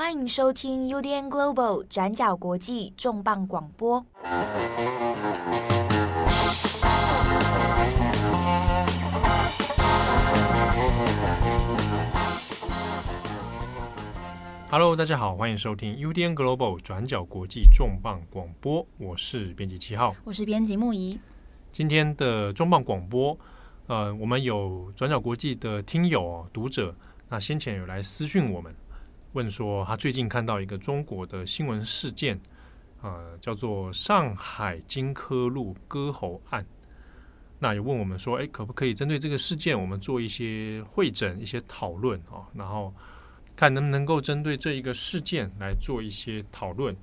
欢迎收听 UDN Global 转角国际重磅广播。Hello，大家好，欢迎收听 UDN Global 转角国际重磅广播。我是编辑七号，我是编辑木仪。今天的重磅广播，呃，我们有转角国际的听友读者，那先前有来私讯我们。问说他最近看到一个中国的新闻事件，呃，叫做上海金科路割喉案。那也问我们说，哎，可不可以针对这个事件，我们做一些会诊、一些讨论啊？然后看能不能够针对这一个事件来做一些讨论。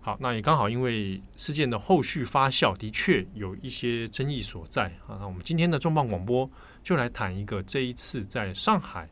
好，那也刚好因为事件的后续发酵，的确有一些争议所在啊。那我们今天的重磅广播就来谈一个这一次在上海。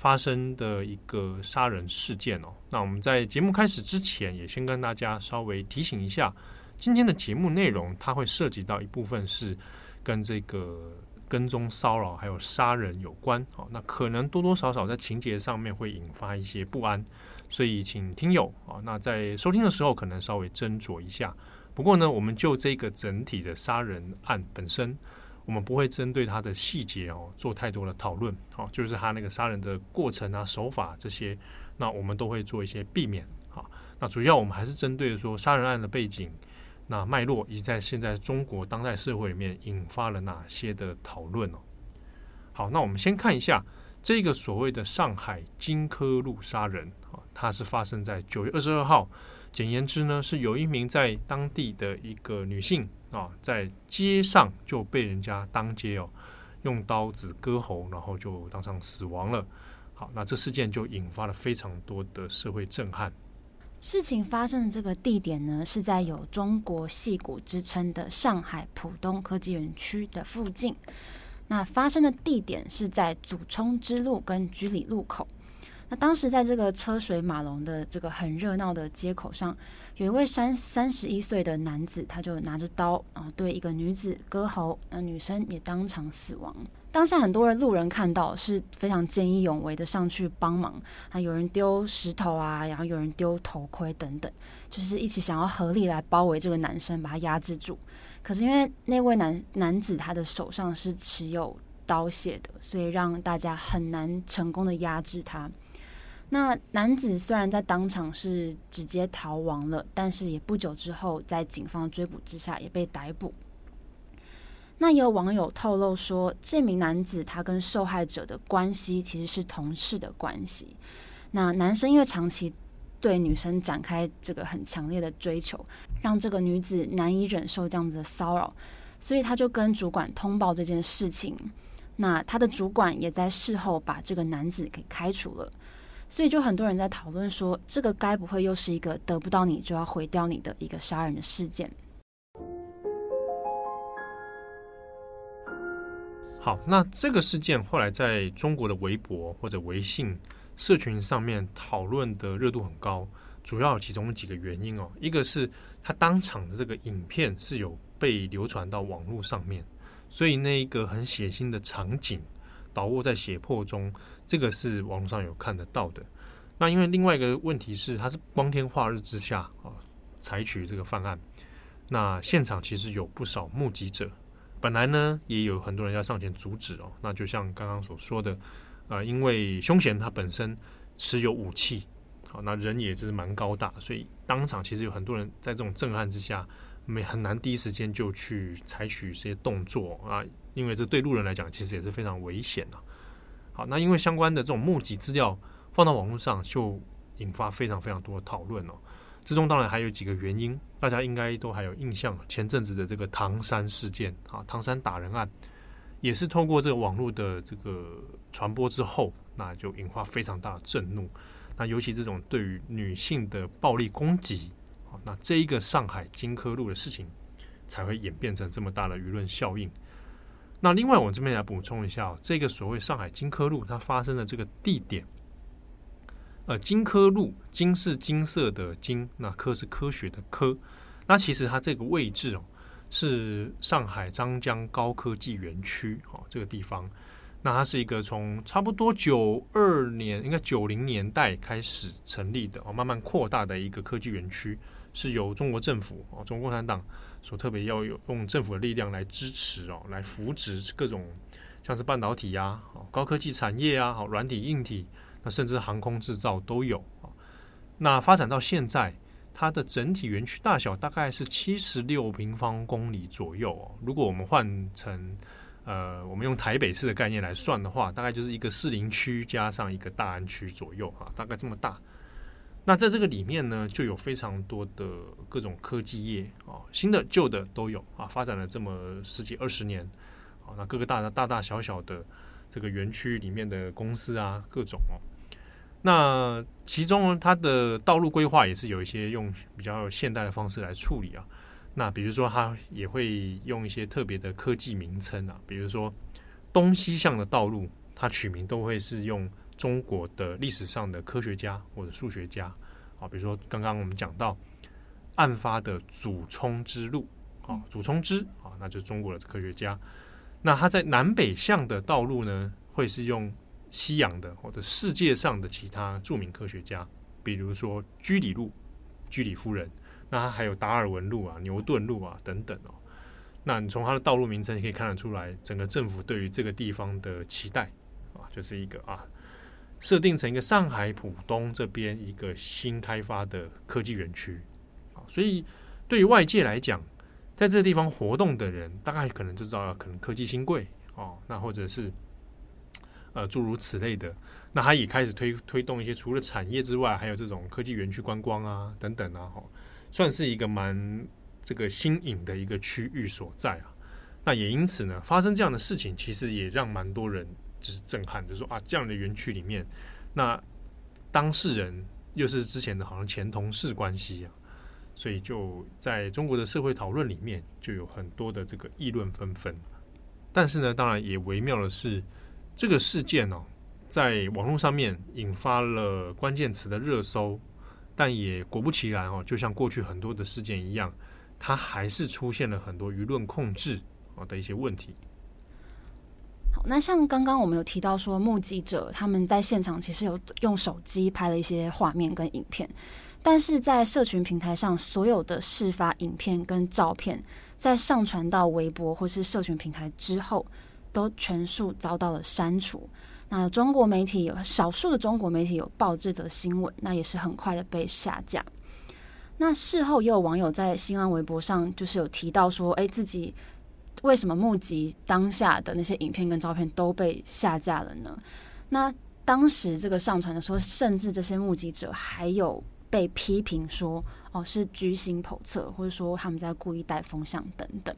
发生的一个杀人事件哦，那我们在节目开始之前，也先跟大家稍微提醒一下，今天的节目内容它会涉及到一部分是跟这个跟踪骚扰还有杀人有关哦，那可能多多少少在情节上面会引发一些不安，所以请听友啊，那在收听的时候可能稍微斟酌一下。不过呢，我们就这个整体的杀人案本身。我们不会针对他的细节哦做太多的讨论，好，就是他那个杀人的过程啊、手法这些，那我们都会做一些避免，好，那主要我们还是针对说杀人案的背景、那脉络以及在现在中国当代社会里面引发了哪些的讨论哦。好，那我们先看一下这个所谓的上海金科路杀人啊，它是发生在九月二十二号，简言之呢，是有一名在当地的一个女性。啊，在街上就被人家当街哦，用刀子割喉，然后就当场死亡了。好，那这事件就引发了非常多的社会震撼。事情发生的这个地点呢，是在有中国戏骨之称的上海浦东科技园区的附近。那发生的地点是在祖冲之路跟居里路口。那当时在这个车水马龙的这个很热闹的街口上，有一位三三十一岁的男子，他就拿着刀，然后对一个女子割喉，那女生也当场死亡。当下很多人路人看到是非常见义勇为的上去帮忙，啊，有人丢石头啊，然后有人丢头盔等等，就是一起想要合力来包围这个男生，把他压制住。可是因为那位男男子他的手上是持有刀械的，所以让大家很难成功的压制他。那男子虽然在当场是直接逃亡了，但是也不久之后，在警方追捕之下也被逮捕。那也有网友透露说，这名男子他跟受害者的关系其实是同事的关系。那男生因为长期对女生展开这个很强烈的追求，让这个女子难以忍受这样子的骚扰，所以他就跟主管通报这件事情。那他的主管也在事后把这个男子给开除了。所以就很多人在讨论说，这个该不会又是一个得不到你就要毁掉你的一个杀人的事件？好，那这个事件后来在中国的微博或者微信社群上面讨论的热度很高，主要有其中几个原因哦。一个是他当场的这个影片是有被流传到网络上面，所以那一个很血腥的场景。倒卧在血泊中，这个是网络上有看得到的。那因为另外一个问题是，它是光天化日之下啊，采取这个犯案。那现场其实有不少目击者，本来呢也有很多人要上前阻止哦。那就像刚刚所说的，呃，因为凶嫌他本身持有武器，好，那人也是蛮高大，所以当场其实有很多人在这种震撼之下，没很难第一时间就去采取这些动作啊。因为这对路人来讲，其实也是非常危险的。那因为相关的这种募集资料放到网络上，就引发非常非常多的讨论哦。之中当然还有几个原因，大家应该都还有印象。前阵子的这个唐山事件啊，唐山打人案，也是透过这个网络的这个传播之后，那就引发非常大的震怒。那尤其这种对于女性的暴力攻击，啊，那这一个上海金科路的事情，才会演变成这么大的舆论效应。那另外，我这边来补充一下，这个所谓上海金科路它发生的这个地点，呃，金科路金是金色的金，那科是科学的科，那其实它这个位置哦，是上海张江高科技园区哦，这个地方。那它是一个从差不多九二年，应该九零年代开始成立的哦，慢慢扩大的一个科技园区，是由中国政府哦，中国共产党所特别要有用政府的力量来支持哦，来扶植各种像是半导体呀、啊、高科技产业啊、好软体硬体，那甚至航空制造都有啊。那发展到现在，它的整体园区大小大概是七十六平方公里左右哦。如果我们换成呃，我们用台北市的概念来算的话，大概就是一个士林区加上一个大安区左右啊，大概这么大。那在这个里面呢，就有非常多的各种科技业啊，新的旧的都有啊，发展了这么十几二十年啊，那各个大的大大小小的这个园区里面的公司啊，各种哦。那其中它的道路规划也是有一些用比较现代的方式来处理啊。那比如说，它也会用一些特别的科技名称啊，比如说东西向的道路，它取名都会是用中国的历史上的科学家或者数学家啊，比如说刚刚我们讲到案发的祖冲之路啊，祖冲之啊，那就是中国的科学家。那他在南北向的道路呢，会是用西洋的或者世界上的其他著名科学家，比如说居里路、居里夫人。那它还有达尔文路啊、牛顿路啊等等哦。那你从它的道路名称可以看得出来，整个政府对于这个地方的期待啊，就是一个啊，设定成一个上海浦东这边一个新开发的科技园区啊。所以对于外界来讲，在这个地方活动的人，大概可能就知道可能科技新贵哦，那或者是呃诸如此类的。那他也开始推推动一些除了产业之外，还有这种科技园区观光啊等等啊，哈。算是一个蛮这个新颖的一个区域所在啊，那也因此呢，发生这样的事情，其实也让蛮多人就是震撼，就说啊，这样的园区里面，那当事人又是之前的好像前同事关系啊，所以就在中国的社会讨论里面，就有很多的这个议论纷纷。但是呢，当然也微妙的是，这个事件呢，在网络上面引发了关键词的热搜。但也果不其然哦，就像过去很多的事件一样，它还是出现了很多舆论控制啊的一些问题。那像刚刚我们有提到说，目击者他们在现场其实有用手机拍了一些画面跟影片，但是在社群平台上，所有的事发影片跟照片，在上传到微博或是社群平台之后，都全数遭到了删除。那中国媒体有少数的中国媒体有报这则新闻，那也是很快的被下架。那事后也有网友在新浪微博上就是有提到说，哎，自己为什么目击当下的那些影片跟照片都被下架了呢？那当时这个上传的时候，甚至这些目击者还有被批评说，哦，是居心叵测，或者说他们在故意带风向等等。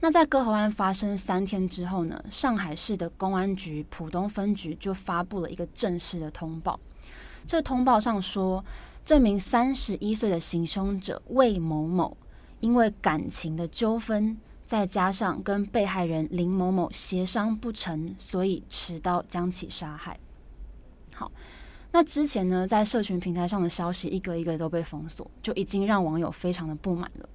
那在割喉案发生三天之后呢，上海市的公安局浦东分局就发布了一个正式的通报。这个通报上说，这名三十一岁的行凶者魏某某，因为感情的纠纷，再加上跟被害人林某某协商不成，所以持刀将其杀害。好，那之前呢，在社群平台上的消息一个一个都被封锁，就已经让网友非常的不满了。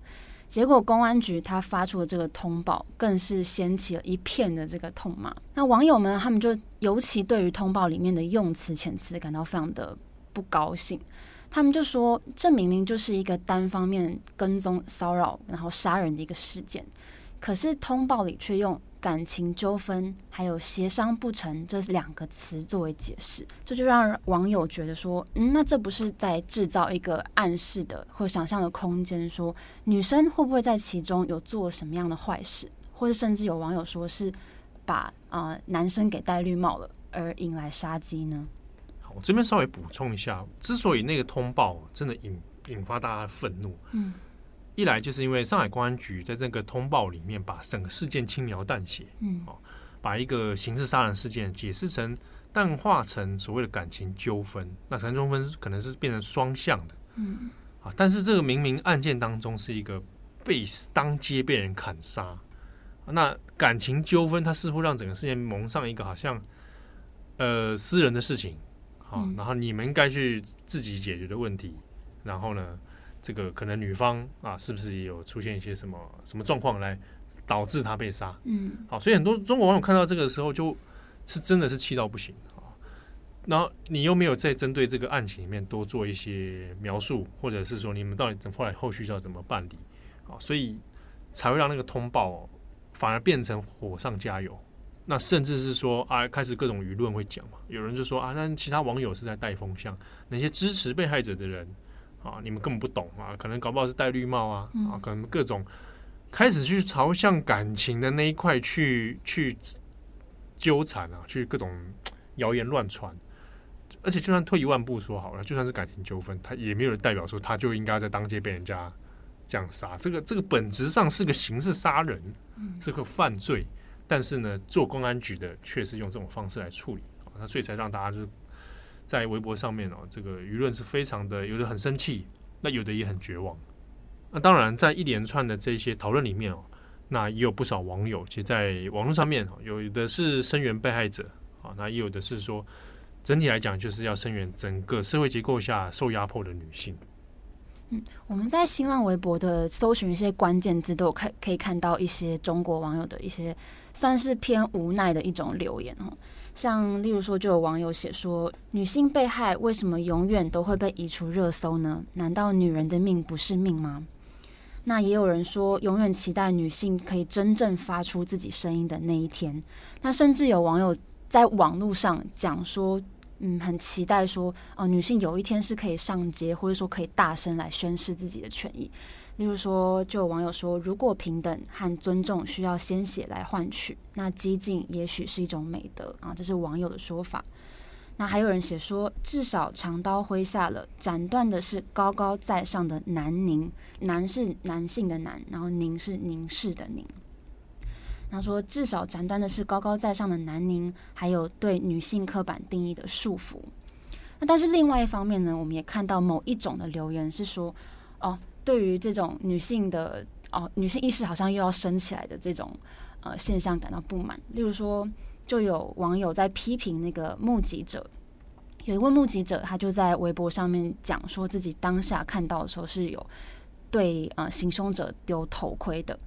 结果公安局他发出的这个通报，更是掀起了一片的这个痛骂。那网友们他们就尤其对于通报里面的用词遣词感到非常的不高兴。他们就说，这明明就是一个单方面跟踪骚扰然后杀人的一个事件，可是通报里却用。感情纠纷还有协商不成这两个词作为解释，这就让网友觉得说，嗯，那这不是在制造一个暗示的或想象的空间，说女生会不会在其中有做什么样的坏事，或者甚至有网友说是把啊、呃、男生给戴绿帽了而引来杀机呢？好，我这边稍微补充一下，之所以那个通报真的引引发大家的愤怒，嗯。一来就是因为上海公安局在这个通报里面把整个事件轻描淡写，嗯，哦，把一个刑事杀人事件解释成淡化成所谓的感情纠纷，那感情纠纷可能是变成双向的，嗯，啊，但是这个明明案件当中是一个被当街被人砍杀，那感情纠纷它似乎让整个事件蒙上一个好像呃私人的事情，好，然后你们应该去自己解决的问题，然后呢？这个可能女方啊，是不是也有出现一些什么什么状况来导致他被杀？嗯，好，所以很多中国网友看到这个时候就是真的是气到不行啊。然后你又没有在针对这个案情里面多做一些描述，或者是说你们到底怎后来后续要怎么办理啊？所以才会让那个通报反而变成火上加油。那甚至是说啊，开始各种舆论会讲嘛，有人就说啊，那其他网友是在带风向，那些支持被害者的人啊，你们根本不懂啊，可能搞不好是戴绿帽啊，啊，可能各种开始去朝向感情的那一块去去纠缠啊，去各种谣言乱传，而且就算退一万步说好了，就算是感情纠纷，他也没有人代表说他就应该在当街被人家这样杀，这个这个本质上是个刑事杀人，是个犯罪。但是呢，做公安局的却是用这种方式来处理啊，那所以才让大家就在微博上面哦，这个舆论是非常的，有的很生气，那有的也很绝望。那当然，在一连串的这些讨论里面哦，那也有不少网友，其实在网络上面有的是声援被害者啊，那也有的是说，整体来讲就是要声援整个社会结构下受压迫的女性。嗯，我们在新浪微博的搜寻一些关键字，都有看可以看到一些中国网友的一些算是偏无奈的一种留言哦。像例如说，就有网友写说，女性被害为什么永远都会被移出热搜呢？难道女人的命不是命吗？那也有人说，永远期待女性可以真正发出自己声音的那一天。那甚至有网友在网络上讲说。嗯，很期待说，哦，女性有一天是可以上街，或者说可以大声来宣示自己的权益。例如说，就有网友说，如果平等和尊重需要鲜血来换取，那激进也许是一种美德啊，这是网友的说法。那还有人写说，至少长刀挥下了，斩断的是高高在上的南宁，男是男性的男，然后宁是凝视的凝。他说：“至少斩断的是高高在上的南宁，还有对女性刻板定义的束缚。那但是另外一方面呢，我们也看到某一种的留言是说，哦，对于这种女性的哦女性意识好像又要升起来的这种呃现象感到不满。例如说，就有网友在批评那个目击者，有一位目击者，他就在微博上面讲说自己当下看到的时候是有对呃行凶者丢头盔的。”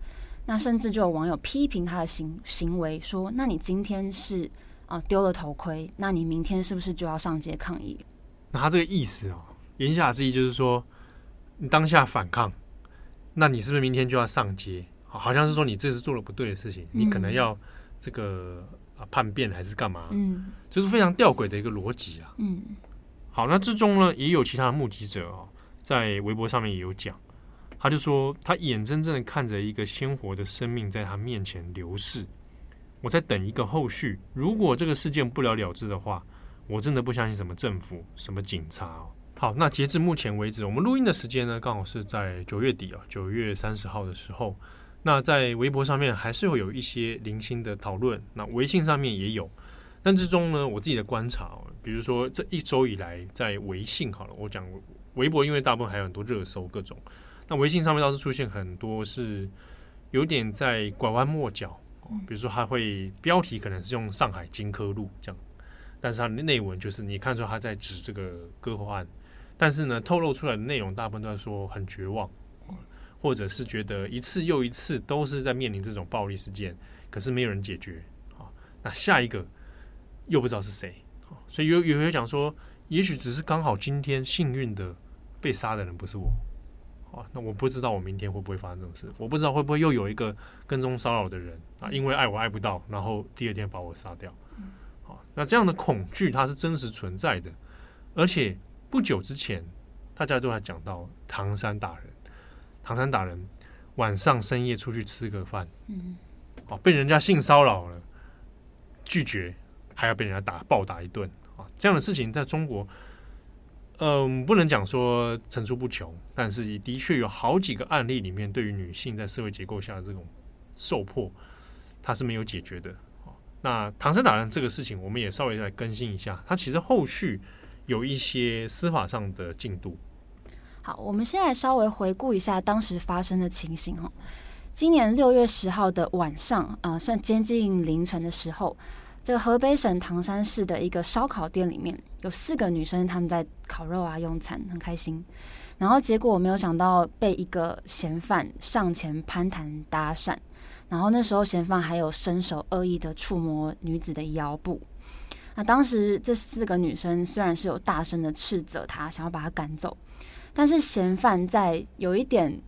那甚至就有网友批评他的行行为，说：“那你今天是啊丢了头盔，那你明天是不是就要上街抗议？”那他这个意思哦，言下之意就是说，你当下反抗，那你是不是明天就要上街？好像是说你这次做了不对的事情，你可能要这个啊叛变还是干嘛？嗯，这是非常吊诡的一个逻辑啊。嗯，好，那之中呢也有其他的目击者哦，在微博上面也有讲。他就说，他眼睁睁的看着一个鲜活的生命在他面前流逝，我在等一个后续。如果这个事件不了了之的话，我真的不相信什么政府、什么警察哦。好，那截至目前为止，我们录音的时间呢，刚好是在九月底啊，九月三十号的时候。那在微博上面还是会有一些零星的讨论，那微信上面也有。但之中呢，我自己的观察，哦比如说这一周以来，在微信好了，我讲微博，因为大部分还有很多热搜各种。那微信上面倒是出现很多是有点在拐弯抹角，比如说他会标题可能是用上海金科路这样，但是它的内文就是你看出他在指这个割喉案，但是呢透露出来的内容大部分都在说很绝望，或者是觉得一次又一次都是在面临这种暴力事件，可是没有人解决啊，那下一个又不知道是谁，所以有有人讲说，也许只是刚好今天幸运的被杀的人不是我。啊，那我不知道我明天会不会发生这种事，我不知道会不会又有一个跟踪骚扰的人啊，因为爱我爱不到，然后第二天把我杀掉。好，那这样的恐惧它是真实存在的，而且不久之前大家都还讲到唐山打人，唐山打人晚上深夜出去吃个饭，嗯，哦，被人家性骚扰了，拒绝还要被人家打暴打一顿啊，这样的事情在中国。嗯，不能讲说层出不穷，但是也的确有好几个案例里面，对于女性在社会结构下的这种受迫，它是没有解决的。那唐山打人这个事情，我们也稍微来更新一下，它其实后续有一些司法上的进度。好，我们现在稍微回顾一下当时发生的情形哈。今年六月十号的晚上，啊、呃，算接近凌晨的时候。这个河北省唐山市的一个烧烤店里面有四个女生，她们在烤肉啊，用餐很开心。然后结果我没有想到被一个嫌犯上前攀谈搭讪，然后那时候嫌犯还有伸手恶意的触摸女子的腰部，那当时这四个女生虽然是有大声的斥责他，想要把他赶走，但是嫌犯在有一点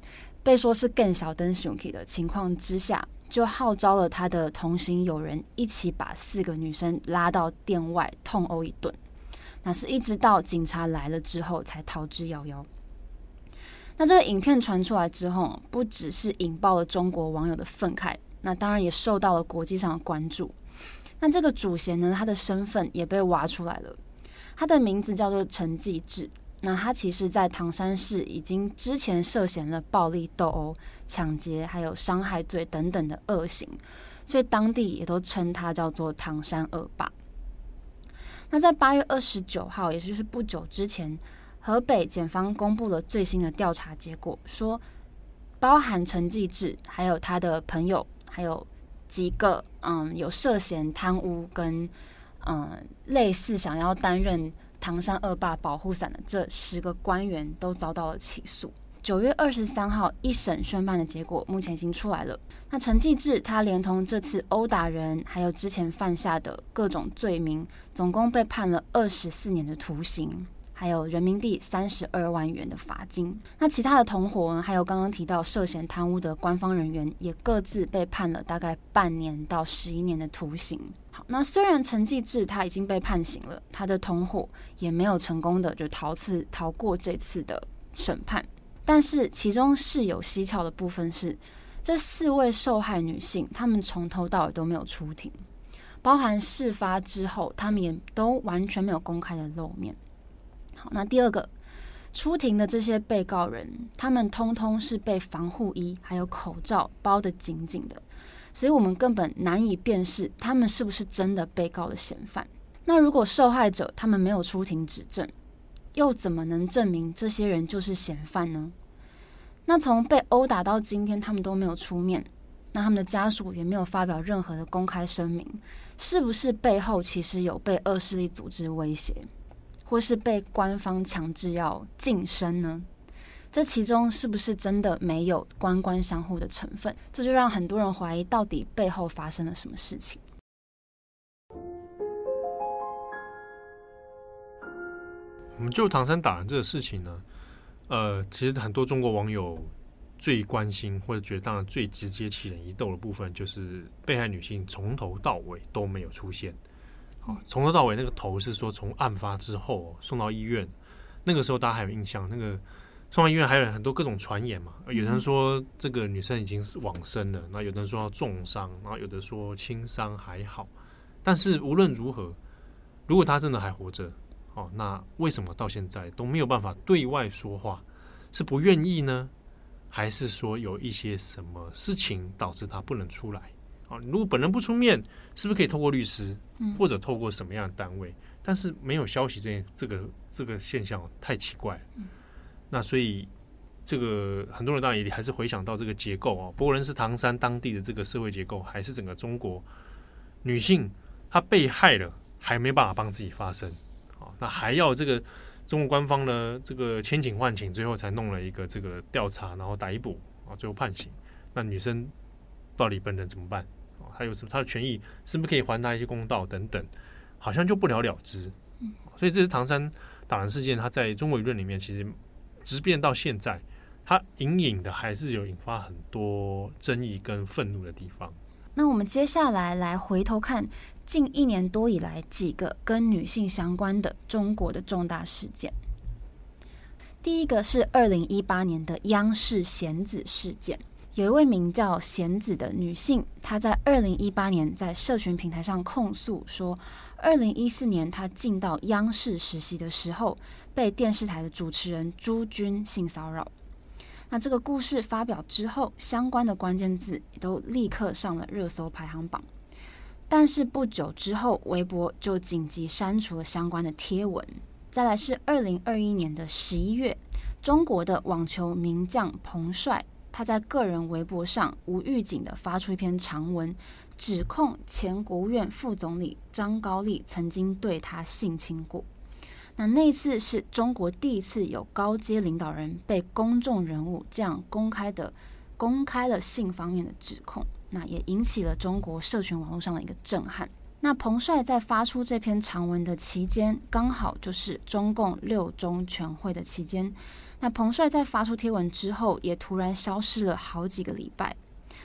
被说是更小灯熊 k 的情况之下，就号召了他的同行友人一起把四个女生拉到店外痛殴一顿。那是一直到警察来了之后才逃之夭夭。那这个影片传出来之后，不只是引爆了中国网友的愤慨，那当然也受到了国际上的关注。那这个主嫌呢，他的身份也被挖出来了，他的名字叫做陈继志。那他其实，在唐山市已经之前涉嫌了暴力斗殴、抢劫，还有伤害罪等等的恶行，所以当地也都称他叫做唐山恶霸。那在八月二十九号，也就是不久之前，河北检方公布了最新的调查结果，说包含陈继志，还有他的朋友，还有几个嗯有涉嫌贪污跟嗯类似想要担任唐山恶霸保护伞的这十个官员都遭到了起诉。九月二十三号一审宣判的结果目前已经出来了。那陈继志他连同这次殴打人，还有之前犯下的各种罪名，总共被判了二十四年的徒刑，还有人民币三十二万元的罚金。那其他的同伙，还有刚刚提到涉嫌贪污的官方人员，也各自被判了大概半年到十一年的徒刑。好，那虽然陈继志他已经被判刑了，他的同伙也没有成功的就逃次逃过这次的审判。但是其中是有蹊跷的部分是，这四位受害女性，她们从头到尾都没有出庭，包含事发之后，她们也都完全没有公开的露面。那第二个出庭的这些被告人，他们通通是被防护衣还有口罩包得紧紧的，所以我们根本难以辨识他们是不是真的被告的嫌犯。那如果受害者他们没有出庭指证，又怎么能证明这些人就是嫌犯呢？那从被殴打到今天，他们都没有出面，那他们的家属也没有发表任何的公开声明，是不是背后其实有被恶势力组织威胁，或是被官方强制要净身呢？这其中是不是真的没有官官相护的成分？这就让很多人怀疑，到底背后发生了什么事情。我们就唐山打人这个事情呢，呃，其实很多中国网友最关心或者觉得当然最直接起人疑窦的部分，就是被害女性从头到尾都没有出现。从头到尾那个头是说从案发之后送到医院，那个时候大家还有印象，那个送到医院还有很多各种传言嘛，有人说这个女生已经是往生了，那有的人说要重伤，然后有的说轻伤还好，但是无论如何，如果她真的还活着。哦，那为什么到现在都没有办法对外说话？是不愿意呢，还是说有一些什么事情导致她不能出来？啊，如果本人不出面，是不是可以透过律师，或者透过什么样的单位？但是没有消息，这这个这个现象太奇怪了。那所以这个很多人当然也还是回想到这个结构啊，不论是唐山当地的这个社会结构，还是整个中国女性她被害了，还没办法帮自己发声啊。那还要这个中国官方呢？这个千请万请，最后才弄了一个这个调查，然后逮捕啊，最后判刑。那女生到底本人怎么办？哦，还有什么他的权益是不是可以还他一些公道等等？好像就不了了之。所以这是唐山打人事件，它在中国舆论里面，其实直变到现在，它隐隐的还是有引发很多争议跟愤怒的地方。那我们接下来来回头看。近一年多以来，几个跟女性相关的中国的重大事件。第一个是二零一八年的央视贤子事件，有一位名叫贤子的女性，她在二零一八年在社群平台上控诉说，二零一四年她进到央视实习的时候，被电视台的主持人朱军性骚扰。那这个故事发表之后，相关的关键字也都立刻上了热搜排行榜。但是不久之后，微博就紧急删除了相关的贴文。再来是二零二一年的十一月，中国的网球名将彭帅，他在个人微博上无预警的发出一篇长文，指控前国务院副总理张高丽曾经对他性侵过。那那次是中国第一次有高阶领导人被公众人物这样公开的公开了性方面的指控。那也引起了中国社群网络上的一个震撼。那彭帅在发出这篇长文的期间，刚好就是中共六中全会的期间。那彭帅在发出贴文之后，也突然消失了好几个礼拜。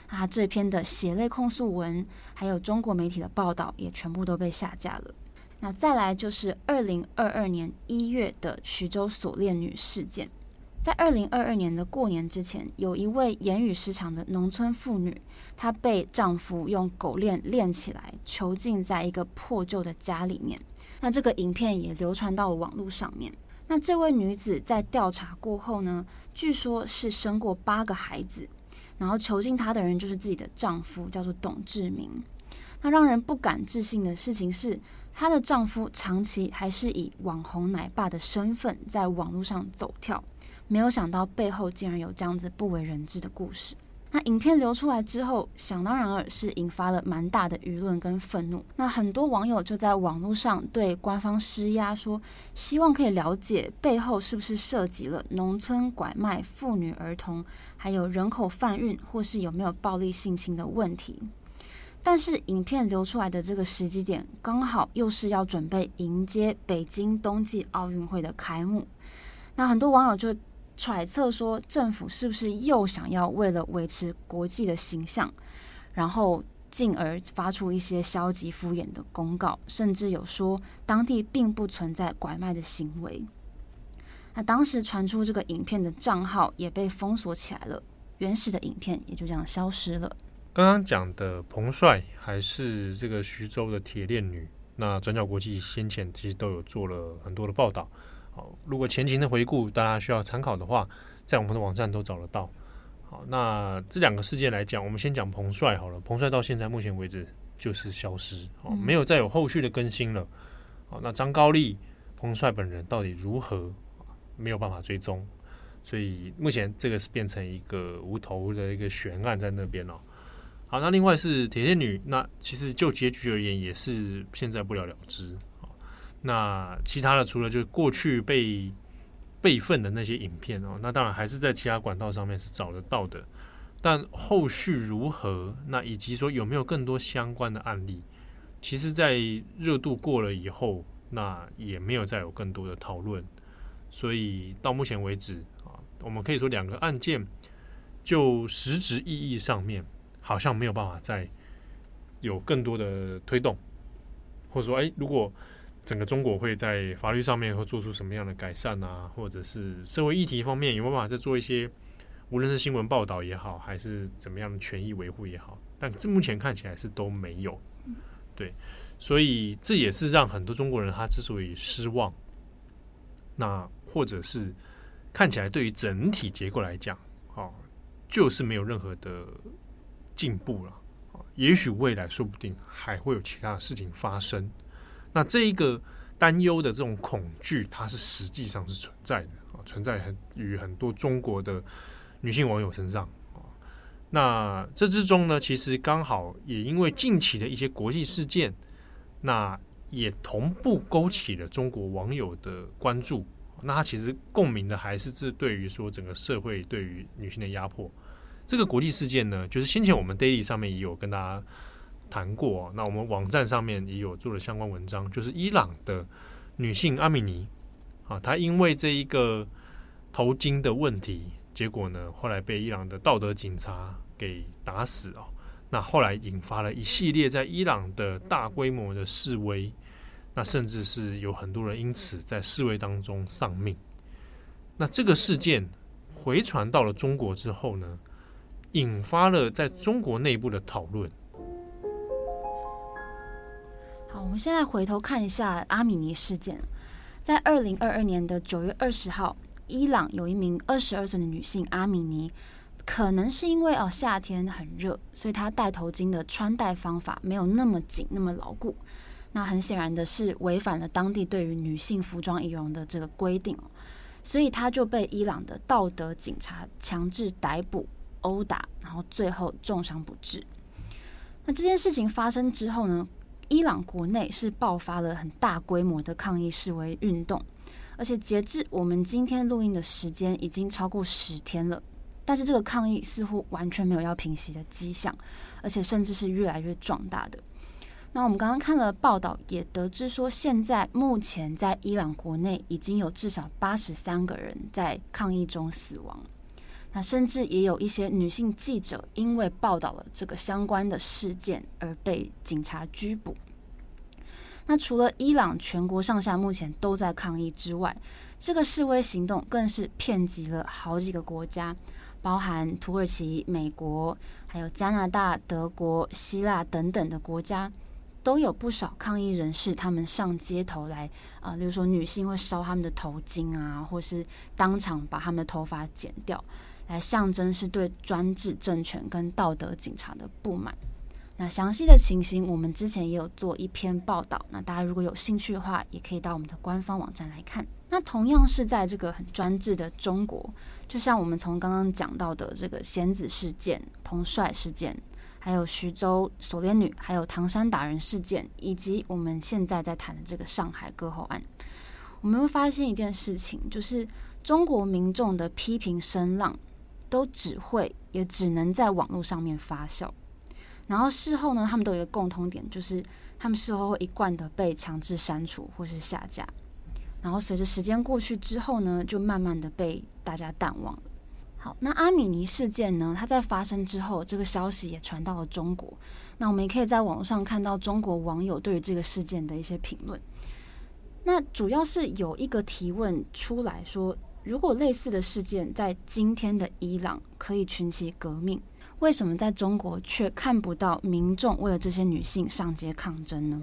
啊，这篇的血泪控诉文，还有中国媒体的报道，也全部都被下架了。那再来就是二零二二年一月的徐州锁链女事件。在二零二二年的过年之前，有一位言语失常的农村妇女，她被丈夫用狗链链起来，囚禁在一个破旧的家里面。那这个影片也流传到了网络上面。那这位女子在调查过后呢，据说是生过八个孩子，然后囚禁她的人就是自己的丈夫，叫做董志明。那让人不敢置信的事情是，她的丈夫长期还是以网红奶爸的身份在网络上走跳。没有想到背后竟然有这样子不为人知的故事。那影片流出来之后，想当然尔是引发了蛮大的舆论跟愤怒。那很多网友就在网络上对官方施压，说希望可以了解背后是不是涉及了农村拐卖妇女儿童，还有人口贩运，或是有没有暴力性侵的问题。但是影片流出来的这个时机点，刚好又是要准备迎接北京冬季奥运会的开幕。那很多网友就。揣测说，政府是不是又想要为了维持国际的形象，然后进而发出一些消极敷衍的公告，甚至有说当地并不存在拐卖的行为。那当时传出这个影片的账号也被封锁起来了，原始的影片也就这样消失了。刚刚讲的彭帅还是这个徐州的铁链女，那转角国际先前其实都有做了很多的报道。好，如果前情的回顾大家需要参考的话，在我们的网站都找得到。好，那这两个事件来讲，我们先讲彭帅好了。彭帅到现在目前为止就是消失，哦，没有再有后续的更新了。好，那张高丽、彭帅本人到底如何，没有办法追踪，所以目前这个是变成一个无头的一个悬案在那边了。好，那另外是铁线女，那其实就结局而言，也是现在不了了之。那其他的除了就是过去被备份的那些影片哦，那当然还是在其他管道上面是找得到的，但后续如何，那以及说有没有更多相关的案例，其实，在热度过了以后，那也没有再有更多的讨论，所以到目前为止啊，我们可以说两个案件就实质意义上面好像没有办法再有更多的推动，或者说，哎，如果整个中国会在法律上面会做出什么样的改善啊，或者是社会议题方面有没有办法再做一些，无论是新闻报道也好，还是怎么样的权益维护也好，但这目前看起来是都没有。对，所以这也是让很多中国人他之所以失望，那或者是看起来对于整体结构来讲，哦，就是没有任何的进步了。也许未来说不定还会有其他的事情发生。那这一个担忧的这种恐惧，它是实际上是存在的啊，存在很于很多中国的女性网友身上啊。那这之中呢，其实刚好也因为近期的一些国际事件，那也同步勾起了中国网友的关注。那它其实共鸣的还是这对于说整个社会对于女性的压迫。这个国际事件呢，就是先前我们 Daily 上面也有跟大家。谈过，那我们网站上面也有做了相关文章，就是伊朗的女性阿米尼啊，她因为这一个头巾的问题，结果呢，后来被伊朗的道德警察给打死哦。那后来引发了一系列在伊朗的大规模的示威，那甚至是有很多人因此在示威当中丧命。那这个事件回传到了中国之后呢，引发了在中国内部的讨论。好，我们现在回头看一下阿米尼事件。在二零二二年的九月二十号，伊朗有一名二十二岁的女性阿米尼，可能是因为哦夏天很热，所以她戴头巾的穿戴方法没有那么紧、那么牢固。那很显然的是违反了当地对于女性服装仪容的这个规定，所以她就被伊朗的道德警察强制逮捕、殴打，然后最后重伤不治。那这件事情发生之后呢，伊朗国内是爆发了很大规模的抗议示威运动，而且截至我们今天录音的时间已经超过十天了，但是这个抗议似乎完全没有要平息的迹象，而且甚至是越来越壮大的。那我们刚刚看了报道，也得知说，现在目前在伊朗国内已经有至少八十三个人在抗议中死亡。那甚至也有一些女性记者因为报道了这个相关的事件而被警察拘捕。那除了伊朗全国上下目前都在抗议之外，这个示威行动更是遍及了好几个国家，包含土耳其、美国，还有加拿大、德国、希腊等等的国家。都有不少抗议人士，他们上街头来啊、例如说女性会烧他们的头巾啊，或是当场把他们的头发剪掉，来象征是对专制政权跟道德警察的不满。那详细的情形，我们之前也有做一篇报道，那大家如果有兴趣的话，也可以到我们的官方网站来看。那同样是在这个很专制的中国，就像我们从刚刚讲到的这个贤子事件、彭帅事件。还有徐州锁链女，还有唐山打人事件，以及我们现在在谈的这个上海割喉案，我们会发现一件事情，就是中国民众的批评声浪都只会也只能在网络上面发酵，然后事后呢，他们都有一个共通点，就是他们事后会一贯的被强制删除或是下架，然后随着时间过去之后呢，就慢慢的被大家淡忘了。好，那阿米尼事件呢？它在发生之后，这个消息也传到了中国。那我们也可以在网络上看到中国网友对于这个事件的一些评论。那主要是有一个提问出来说：如果类似的事件在今天的伊朗可以群起革命，为什么在中国却看不到民众为了这些女性上街抗争呢？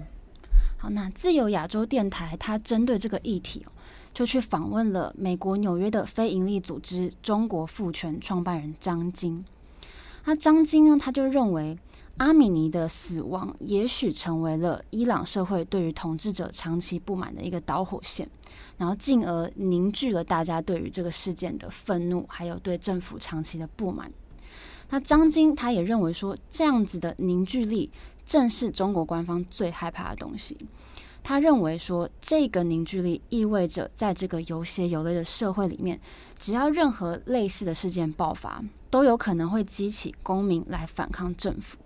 好，那自由亚洲电台它针对这个议题。就去访问了美国纽约的非营利组织中国妇权创办人张晶。那张晶呢，他就认为阿米尼的死亡也许成为了伊朗社会对于统治者长期不满的一个导火线，然后进而凝聚了大家对于这个事件的愤怒，还有对政府长期的不满。那张晶他也认为说，这样子的凝聚力正是中国官方最害怕的东西。他认为说，这个凝聚力意味着，在这个有血有泪的社会里面，只要任何类似的事件爆发，都有可能会激起公民来反抗政府。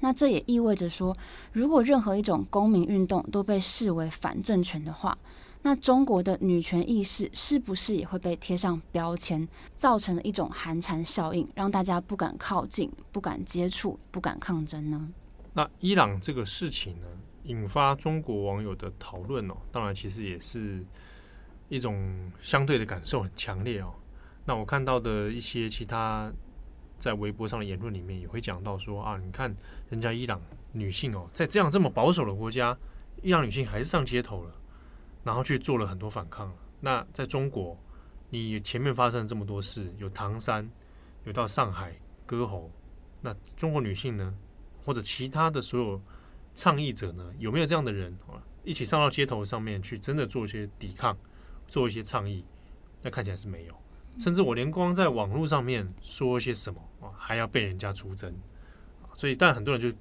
那这也意味着说，如果任何一种公民运动都被视为反政权的话，那中国的女权意识是不是也会被贴上标签，造成了一种寒蝉效应，让大家不敢靠近、不敢接触、不敢抗争呢？那伊朗这个事情呢？引发中国网友的讨论哦，当然其实也是一种相对的感受很强烈哦。那我看到的一些其他在微博上的言论里面也会讲到说啊，你看人家伊朗女性哦，在这样这么保守的国家，伊朗女性还是上街头了，然后去做了很多反抗。那在中国，你前面发生了这么多事，有唐山，有到上海割喉，那中国女性呢，或者其他的所有。倡议者呢，有没有这样的人啊？一起上到街头上面去，真的做一些抵抗，做一些倡议？那看起来是没有。甚至我连光在网络上面说些什么啊，还要被人家出征。所以，但很多人就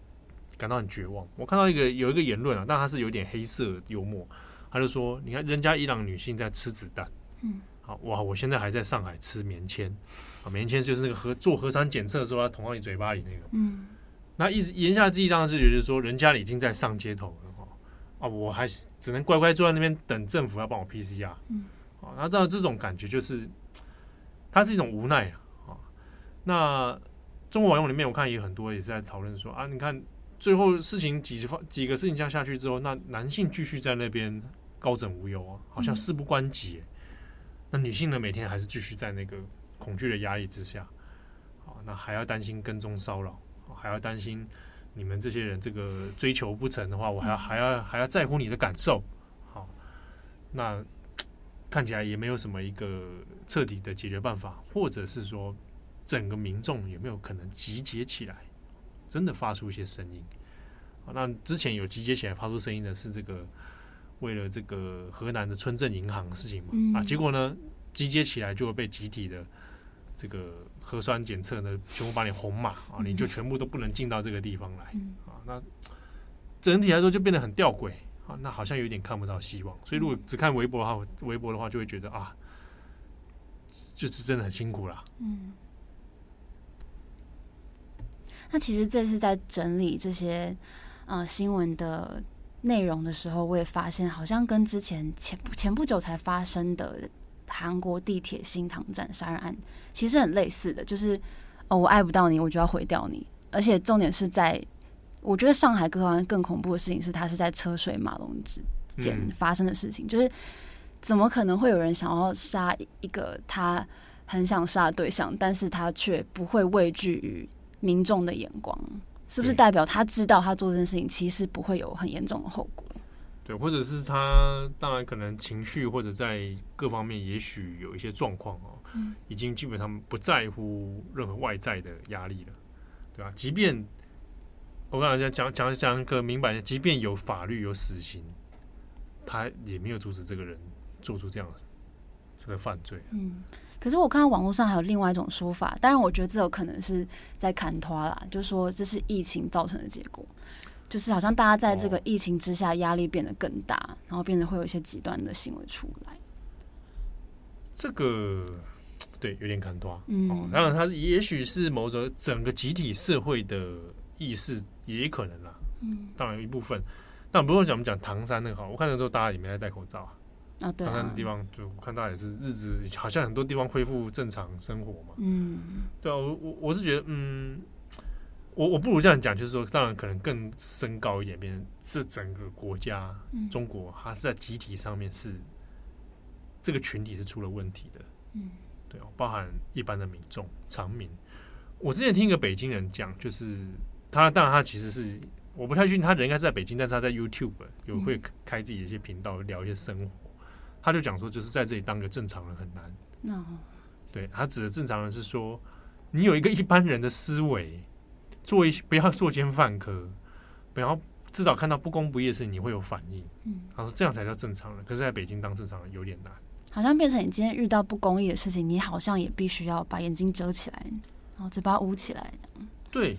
感到很绝望。我看到一个有一个言论啊，但他是有点黑色幽默，他就说：“你看，人家伊朗女性在吃子弹，嗯，好哇，我现在还在上海吃棉签。啊，棉签就是那个核做核酸检测的时候，要捅到你嘴巴里那个，嗯。”那意思言下之意当然是觉得说，人家已经在上街头了哈，啊，我还只能乖乖坐在那边等政府要帮我 PCR，嗯，啊，那这这种感觉就是，它是一种无奈啊。那中国网友里面，我看也很多也是在讨论说啊，你看最后事情几方几个事情这样下去之后，那男性继续在那边高枕无忧啊，好像事不关己，那女性呢，每天还是继续在那个恐惧的压力之下，啊，那还要担心跟踪骚扰。还要担心你们这些人这个追求不成的话，我还要还要还要在乎你的感受。好，那看起来也没有什么一个彻底的解决办法，或者是说整个民众有没有可能集结起来，真的发出一些声音？好，那之前有集结起来发出声音的是这个为了这个河南的村镇银行的事情嘛？啊，结果呢，集结起来就会被集体的。这个核酸检测呢，全部把你红码啊，你就全部都不能进到这个地方来啊。那整体来说就变得很吊诡啊，那好像有点看不到希望。所以如果只看微博的话，微博的话就会觉得啊，就是真的很辛苦了。嗯。那其实这次在整理这些呃新闻的内容的时候，我也发现好像跟之前前前不久才发生的韩国地铁新塘站杀人案其实很类似的，就是哦，我爱不到你，我就要毁掉你。而且重点是在，我觉得上海更好更恐怖的事情是，它是在车水马龙之间发生的事情，嗯、就是怎么可能会有人想要杀一个他很想杀的对象，但是他却不会畏惧于民众的眼光，是不是代表他知道他做这件事情其实不会有很严重的后果？对，或者是他当然可能情绪或者在各方面也许有一些状况哦，嗯、已经基本上不在乎任何外在的压力了。对吧？即便我刚才讲讲讲个明白的，即便有法律有死刑，他也没有阻止这个人做出这样的这个犯罪。嗯，可是我看到网络上还有另外一种说法，当然我觉得这有可能是在砍拖啦，就是说这是疫情造成的结果，就是好像大家在这个疫情之下压力变得更大，哦、然后变得会有一些极端的行为出来。这个。对，有点看多。嗯，哦，当然，他也许是某种整个集体社会的意识，也可能啦。嗯，当然有一部分。但不用讲我们讲唐山那个好，我看的时候大家也没在戴口罩啊。啊，对啊。唐山的地方，就我看大家也是日子，好像很多地方恢复正常生活嘛。嗯，对啊，我我我是觉得，嗯，我我不如这样讲，就是说，当然可能更升高一点，变成这整个国家，嗯，中国它是在集体上面是这个群体是出了问题的。嗯。对哦，包含一般的民众、常民。我之前听一个北京人讲，就是他，当然他其实是我不太确定，他人应该是在北京，但是他在 YouTube 有会开自己的一些频道聊一些生活。他就讲说，就是在这里当个正常人很难。No. 对，他指的正常人是说，你有一个一般人的思维，做一些不要作奸犯科，不要至少看到不公不义的事情你会有反应。嗯，他说这样才叫正常人。可是在北京当正常人有点难。好像变成你今天遇到不公义的事情，你好像也必须要把眼睛遮起来，然后嘴巴捂起来。对，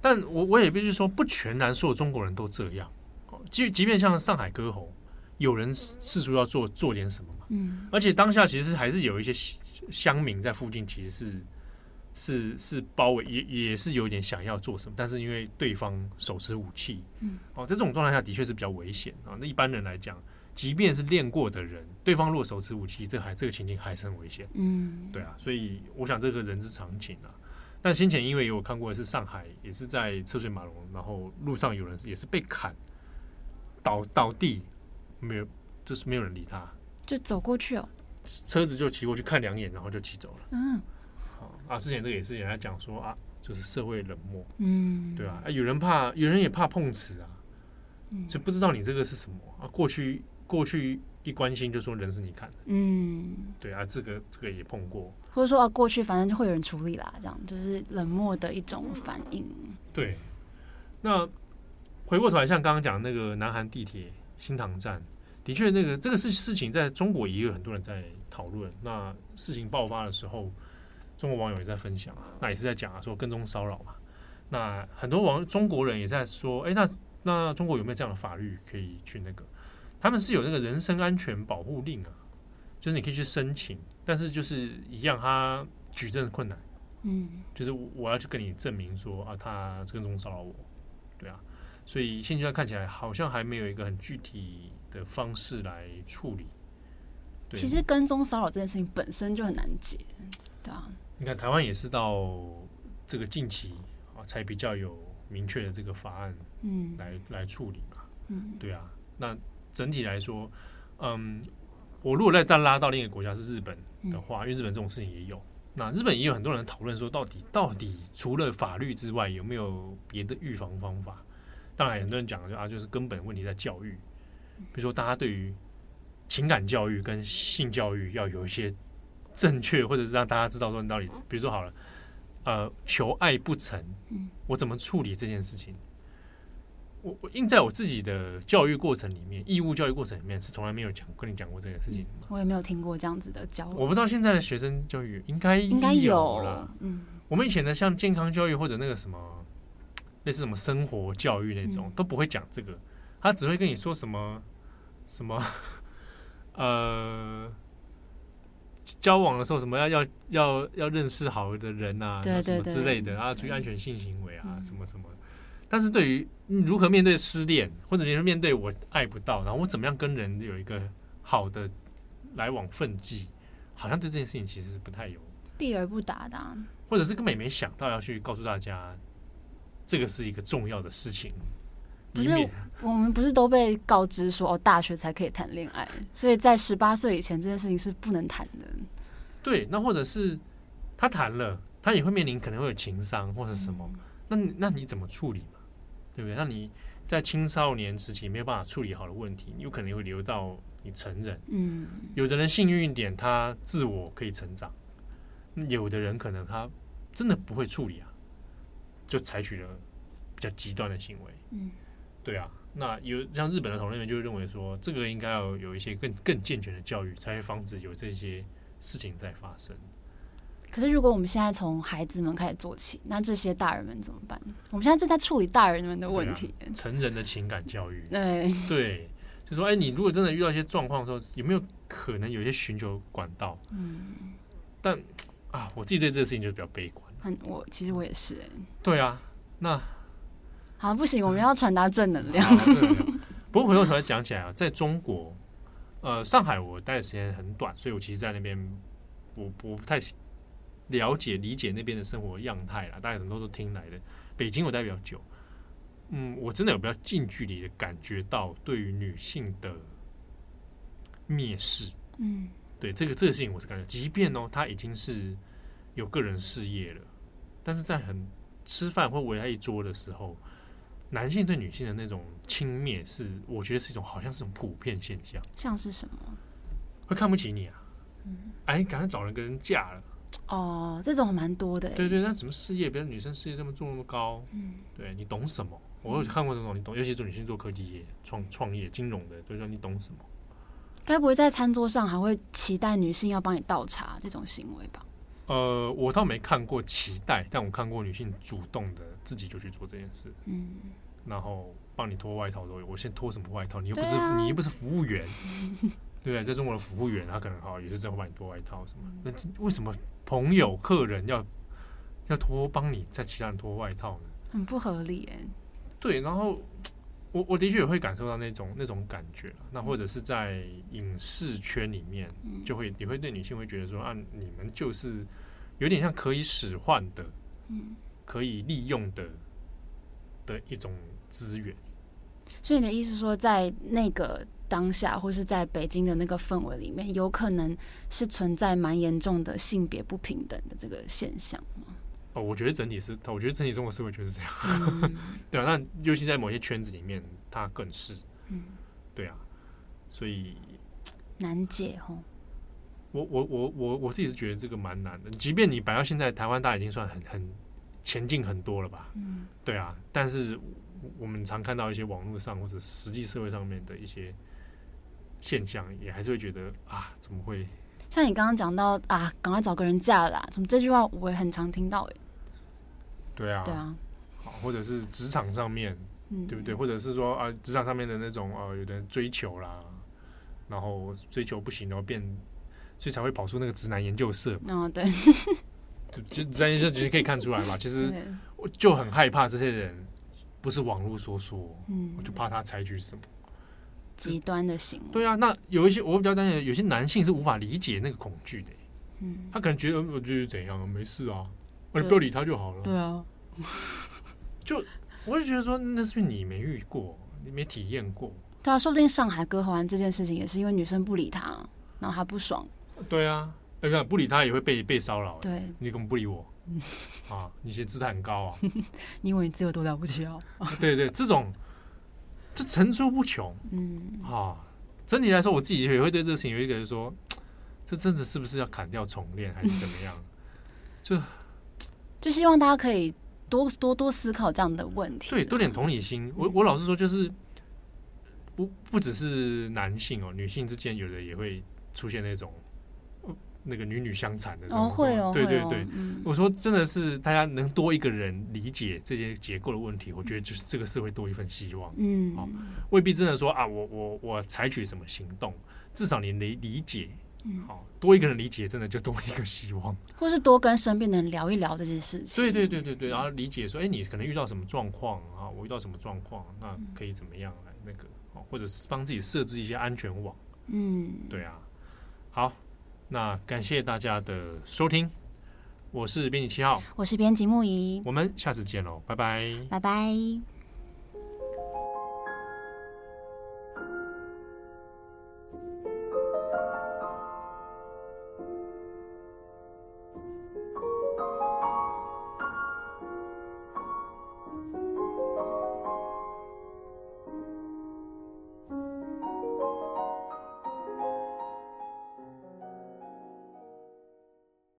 但我我也必须说，不全然所有中国人都这样。即即便像上海歌喉，有人试图要做做点什么嘛。嗯。而且当下其实还是有一些乡民在附近，其实是是是包围，也也是有点想要做什么，但是因为对方手持武器，嗯，哦，在这种状态下的确是比较危险啊。那一般人来讲。即便是练过的人，对方如果手持武器，这还这个情境还是很危险。嗯，对啊，所以我想这个人之常情啊。但先前因为有看过的是上海，也是在车水马龙，然后路上有人也是被砍倒倒地，没有，就是没有人理他，就走过去哦，车子就骑过去看两眼，然后就骑走了。嗯，好啊，之前这个也是人家讲说啊，就是社会冷漠，嗯，对啊，有人怕，有人也怕碰瓷啊，就不知道你这个是什么啊，过去。过去一关心就说人是你看的，嗯，对啊，这个这个也碰过，或者说啊，过去反正就会有人处理啦，这样就是冷漠的一种反应。对，那回过头来，像刚刚讲那个南韩地铁新塘站，的确那个这个事事情在中国也有很多人在讨论。那事情爆发的时候，中国网友也在分享啊，那也是在讲啊，说跟踪骚扰嘛。那很多网中国人也在说，哎，那那中国有没有这样的法律可以去那个？他们是有那个人身安全保护令啊，就是你可以去申请，但是就是一样，他举证困难。嗯，就是我要去跟你证明说啊，他跟踪骚扰我，对啊，所以现阶段看起来好像还没有一个很具体的方式来处理。其实跟踪骚扰这件事情本身就很难解，对啊。你看台湾也是到这个近期啊，才比较有明确的这个法案，嗯，来来处理嘛，嗯，对啊，那。整体来说，嗯，我如果再再拉到另一个国家是日本的话，因为日本这种事情也有，那日本也有很多人讨论说，到底到底除了法律之外，有没有别的预防方法？当然，很多人讲就啊，就是根本问题在教育，比如说大家对于情感教育跟性教育要有一些正确，或者是让大家知道说，你到底，比如说好了，呃，求爱不成，我怎么处理这件事情？我我因在我自己的教育过程里面，义务教育过程里面是从来没有讲跟你讲过这个事情。我也没有听过这样子的教育。我不知道现在的学生教育应该应该有了。嗯，我们以前的像健康教育或者那个什么类似什么生活教育那种、嗯、都不会讲这个，他只会跟你说什么什么呃交往的时候什么要要要要认识好的人啊，对对对什么之类的啊，注意安全性行为啊，嗯、什么什么。但是对于如何面对失恋，或者你面对我爱不到，然后我怎么样跟人有一个好的来往分际，好像对这件事情其实是不太有避而不答的、啊，或者是根本没想到要去告诉大家，这个是一个重要的事情。不是我们不是都被告知说哦，大学才可以谈恋爱，所以在十八岁以前这件事情是不能谈的。对，那或者是他谈了，他也会面临可能会有情伤或者什么，嗯、那那你怎么处理嘛？对不对？那你在青少年时期没有办法处理好的问题，你有可能会留到你成人。嗯，有的人幸运一点，他自我可以成长；有的人可能他真的不会处理啊，就采取了比较极端的行为。嗯，对啊。那有像日本的同类人就会认为说，这个应该要有一些更更健全的教育，才会防止有这些事情在发生。可是，如果我们现在从孩子们开始做起，那这些大人们怎么办？我们现在正在处理大人们的问题，啊、成人的情感教育。对对，就说，哎，你如果真的遇到一些状况的时候，有没有可能有一些寻求管道？嗯，但啊，我自己对这个事情就比较悲观。嗯，我其实我也是哎。对啊，那好，不行，我们要传达正能量。不过回过头来讲起来啊，在中国，呃，上海我待的时间很短，所以我其实在那边，我我不太。了解理解那边的生活样态啦，大家很多都听来的。北京我待比较久，嗯，我真的有比较近距离的感觉到对于女性的蔑视。嗯，对这个这个事情我是感觉，即便哦，她已经是有个人事业了，但是在很吃饭或围在一桌的时候，男性对女性的那种轻蔑，是我觉得是一种好像是种普遍现象。像是什么？会看不起你啊？嗯，哎，赶快找人跟人嫁了。哦，这种蛮多的。对对，那怎么事业？别的女生事业这么做那么高，嗯，对你懂什么？我有看过这种，你懂？尤其是女性做科技业、创创业、金融的，就是说你懂什么？该不会在餐桌上还会期待女性要帮你倒茶这种行为吧？呃，我倒没看过期待，但我看过女性主动的自己就去做这件事，嗯，然后帮你脱外套都有。我现在脱什么外套？你又不是、啊、你又不是服务员。对啊，在中国的服务员，他可能好也是真会帮你脱外套什么？那为什么朋友、客人要要脱帮你在其他人脱外套呢？很不合理哎。对，然后我我的确也会感受到那种那种感觉。那或者是在影视圈里面，就会也会对女性会觉得说啊，你们就是有点像可以使唤的，嗯，可以利用的的一种资源。所以你的意思说，在那个。当下或是在北京的那个氛围里面，有可能是存在蛮严重的性别不平等的这个现象吗？哦，我觉得整体是，我觉得整体中国社会就是这样，嗯、对啊，那尤其在某些圈子里面，它更是，嗯，对啊，所以 难解哦。我我我我我自己是觉得这个蛮难的，即便你摆到现在，台湾大家已经算很很前进很多了吧？嗯，对啊，但是我们常看到一些网络上或者实际社会上面的一些。现象也还是会觉得啊，怎么会？像你刚刚讲到啊，赶快找个人嫁了啦，怎么这句话我也很常听到哎。对啊，对啊，好，或者是职场上面，嗯、对不对？或者是说啊，职场上面的那种呃，有的人追求啦，然后追求不行，然后变，所以才会跑出那个直男研究社。哦，对，就就直男研究社其实可以看出来嘛，其实我就很害怕这些人不是网络说说，嗯，我就怕他采取什么。极端的行为，对啊，那有一些我比较担心，有些男性是无法理解那个恐惧的，嗯，他可能觉得我就是怎样，没事啊，我就不要理他就好了，对啊，就我就觉得说，那是不是你没遇过，你没体验过？对啊，说不定上海割喉案这件事情也是因为女生不理他，然后他不爽，对啊，哎呀，不理他也会被被骚扰，对，你怎么不理我？啊，你其实姿态很高啊，你以为你自己有多了不起啊？对对，这种。就层出不穷，嗯，啊，整体来说，我自己也会对这个事情有一个人说，这真的是不是要砍掉重练，还是怎么样？就就希望大家可以多多多思考这样的问题，对，多点同理心。我我老实说，就是不不只是男性哦，女性之间有的也会出现那种。那个女女相残的哦，会哦，对对对，嗯、我说真的是大家能多一个人理解这些结构的问题，我觉得就是这个社会多一份希望，嗯，好、哦，未必真的说啊，我我我采取什么行动，至少你理理解嗯，好，多一个人理解，真的就多一个希望。或是多跟身边的人聊一聊这些事情。对对对对对，然后理解说，哎，你可能遇到什么状况啊？我遇到什么状况，那可以怎么样来那个？或者是帮自己设置一些安全网。嗯，对啊。好，那感谢大家的收听。我是编辑七号，我是编辑木仪，我们下次见喽，拜拜，拜拜。